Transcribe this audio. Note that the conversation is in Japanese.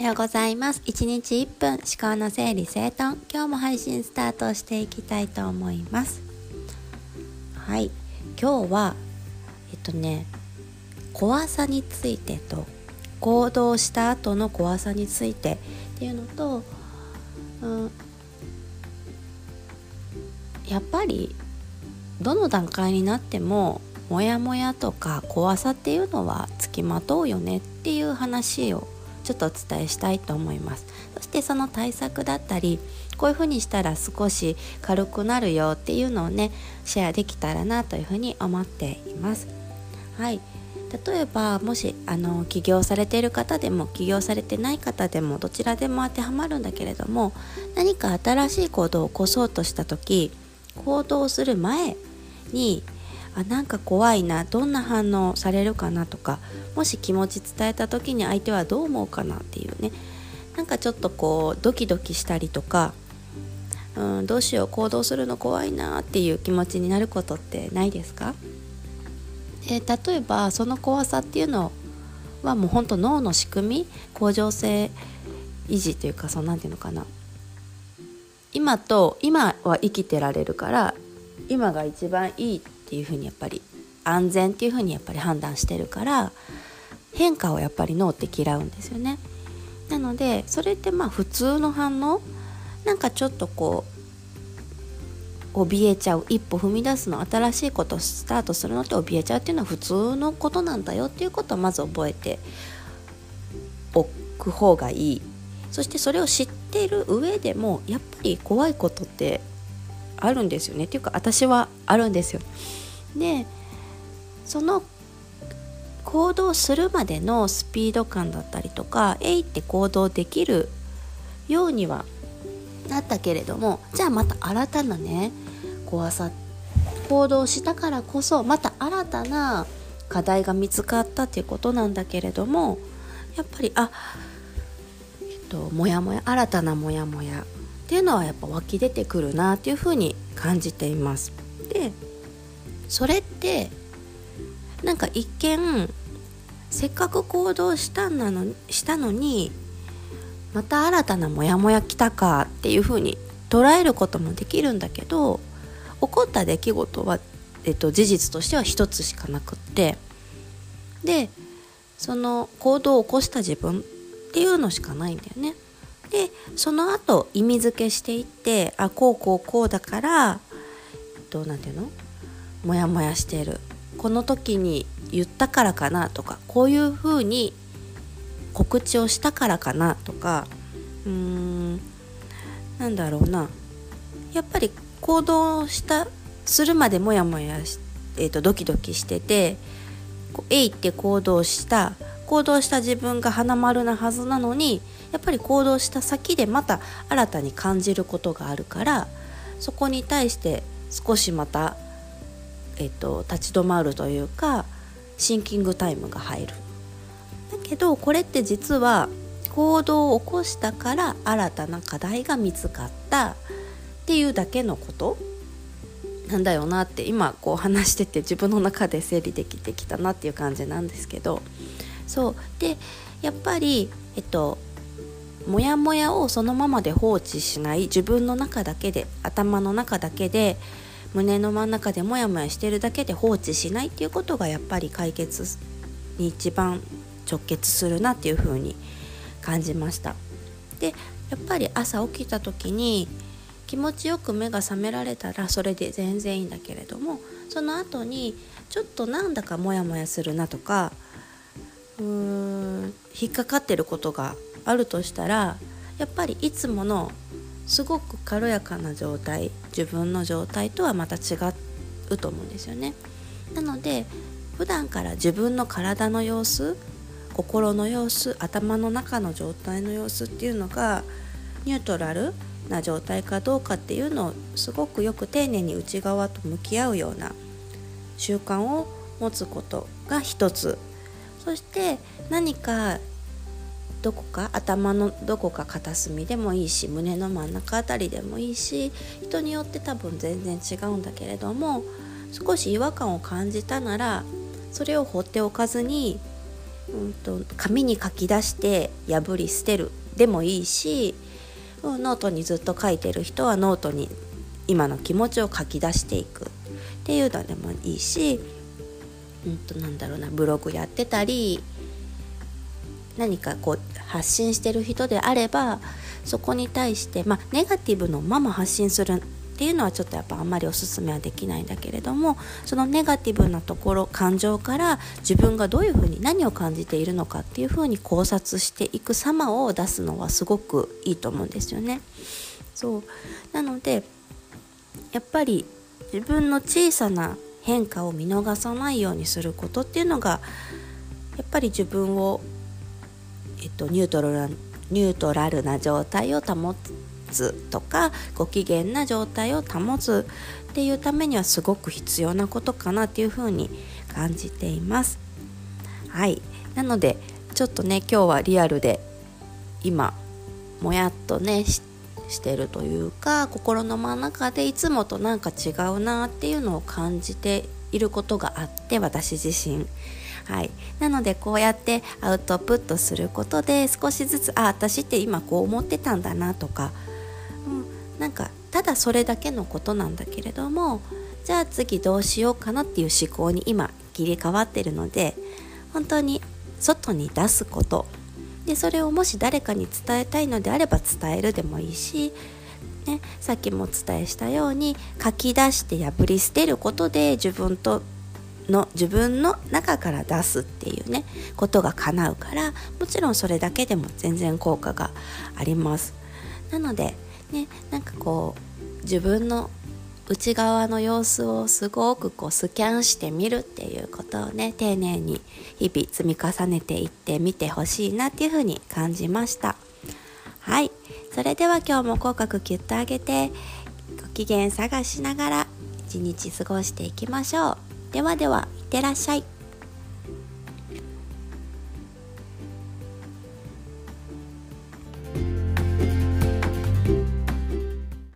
おはようございます。1日1分思考の整理整頓。今日も配信スタートしていきたいと思います。はい。今日はえっとね怖さについてと行動した後の怖さについてっていうのと、うん、やっぱりどの段階になってもモヤモヤとか怖さっていうのはつきまとうよねっていう話をちょっとお伝えしたいと思います。そしてその対策だったりこういうふうにしたら少し軽くなるよっていうのをねシェアできたらなというふうに思っています。はい。例えばもしあの起業されている方でも起業されてない方でもどちらでも当てはまるんだけれども何か新しい行動を起こそうとした時行動する前にあなんか怖いなどんな反応されるかなとかもし気持ち伝えた時に相手はどう思うかなっていうね。なんかちょっとこうドキドキしたりとかうんどうしよう行動するの怖いなっていう気持ちになることってないですか？で例えばその怖さっていうのはもうほんと脳の仕組み恒常性維持というかそう何て言うのかな。今と今は生きてられるから今が一番いいってていうふうにやっぱり安全っていうふうにやっぱり判断してるから変化をやっぱり脳って嫌うんですよね。なのでそれってまあ普通の反応なんかちょっとこう怯えちゃう。一歩踏み出すの新しいことスタートするのって怯えちゃうっていうのは普通のことなんだよ。っていうことをまず覚えておく方がいい。そしてそれを知ってる上でもやっぱり怖いことってあるんですよねっていうか私はあるんですよ。でその行動するまでのスピード感だったりとかえいって行動できるようにはなったけれどもじゃあまた新たなね怖さ行動したからこそまた新たな課題が見つかったっていうことなんだけれどもやっぱりあえっとモヤモヤ新たなモヤモヤっていうのはやっぱ湧き出てくるなっていうふうに感じています。でそれってなんか一見せっかく行動したんなのしたのにまた新たなモヤモヤ来たかっていうふうに捉えることもできるんだけど起こった出来事は、えっと、事実としては一つしかなくってでその行動を起こした自分っていうのしかないんだよね。でその後意味付けしていってあこうこうこうだからどうなんていうの？モヤモヤしてる。この時に言ったからかなとかこういうふうに告知をしたからかなとかうーんなんだろうな。やっぱり行動したするまでモヤモヤし、えーと、ドキドキしててえいって行動した行動した自分が花丸なはずなのにやっぱり行動した先でまた新たに感じることがあるからそこに対して少しまた、えっと、立ち止まるというかシンキングタイムが入る。だけどこれって実は行動を起こしたから新たな課題が見つかったっていうだけのことなんだよなって今こう話してて自分の中で整理できてきたなっていう感じなんですけどそう。でやっぱりえっとモヤモヤをそのままで放置しない自分の中だけで頭の中だけで胸の真ん中でモヤモヤしてるだけで放置しないっていうことがやっぱり解決に一番直結するなっていうふうに感じました。でやっぱり朝起きた時に気持ちよく目が覚められたらそれで全然いいんだけれどもその後にちょっとなんだかモヤモヤするなとかうーん引っかかってることがあるとしたらやっぱりいつものすごく軽やかな状態自分の状態とはまた違うと思うんですよね。なので普段から自分の体の様子心の様子頭の中の状態の様子っていうのがニュートラルな状態かどうかっていうのをすごくよく丁寧に内側と向き合うような習慣を持つことが一つそして何かどこか頭のどこか片隅でもいいし胸の真ん中あたりでもいいし人によって多分全然違うんだけれども少し違和感を感じたならそれを放っておかずにうんと、紙に書き出して破り捨てるでもいいし、ノートにずっと書いてる人はノートに今の気持ちを書き出していくっていうのでもいいし、うんと、なんだろうなブログやってたり何かこう発信してる人であればそこに対して、まあ、ネガティブのまま発信するっていうのはちょっとやっぱあんまりおすすめはできないんだけれどもそのネガティブなところ感情から自分がどういうふうに何を感じているのかっていうふうに考察していく様を出すのはすごくいいと思うんですよね。そうなのでやっぱり自分の小さな変化を見逃さないようにすることっていうのがやっぱり自分を、えっと、ニュートラルニュートラルな状態を保つとかご機嫌な状態を保つっていうためにはすごく必要なことかなっていうふうに感じています。はいなのでちょっとね今日はリアルで今もやっとねしてしてるというか心の真ん中でいつもとなんか違うなっていうのを感じていることがあって私自身。はい、なのでこうやってアウトプットすることで少しずつあ私って今こう思ってたんだなとかうんなんかただそれだけのことなんだけれどもじゃあ次どうしようかなっていう思考に今切り替わってるので本当に外に出すことでそれをもし誰かに伝えたいのであれば伝えるでもいいし、ね、さっきもお伝えしたように書き出して破り捨てることで自分との自分の中から出すっていうねことが叶うからもちろんそれだけでも全然効果があります。なのでねなんかこう自分の内側の様子をすごくこうスキャンしてみるっていうことをね丁寧に日々積み重ねていってみてほしいなっていうふうに感じました。はい。それでは今日も口角キュッと上げてご機嫌探しながら一日過ごしていきましょう。ではではいってらっしゃい。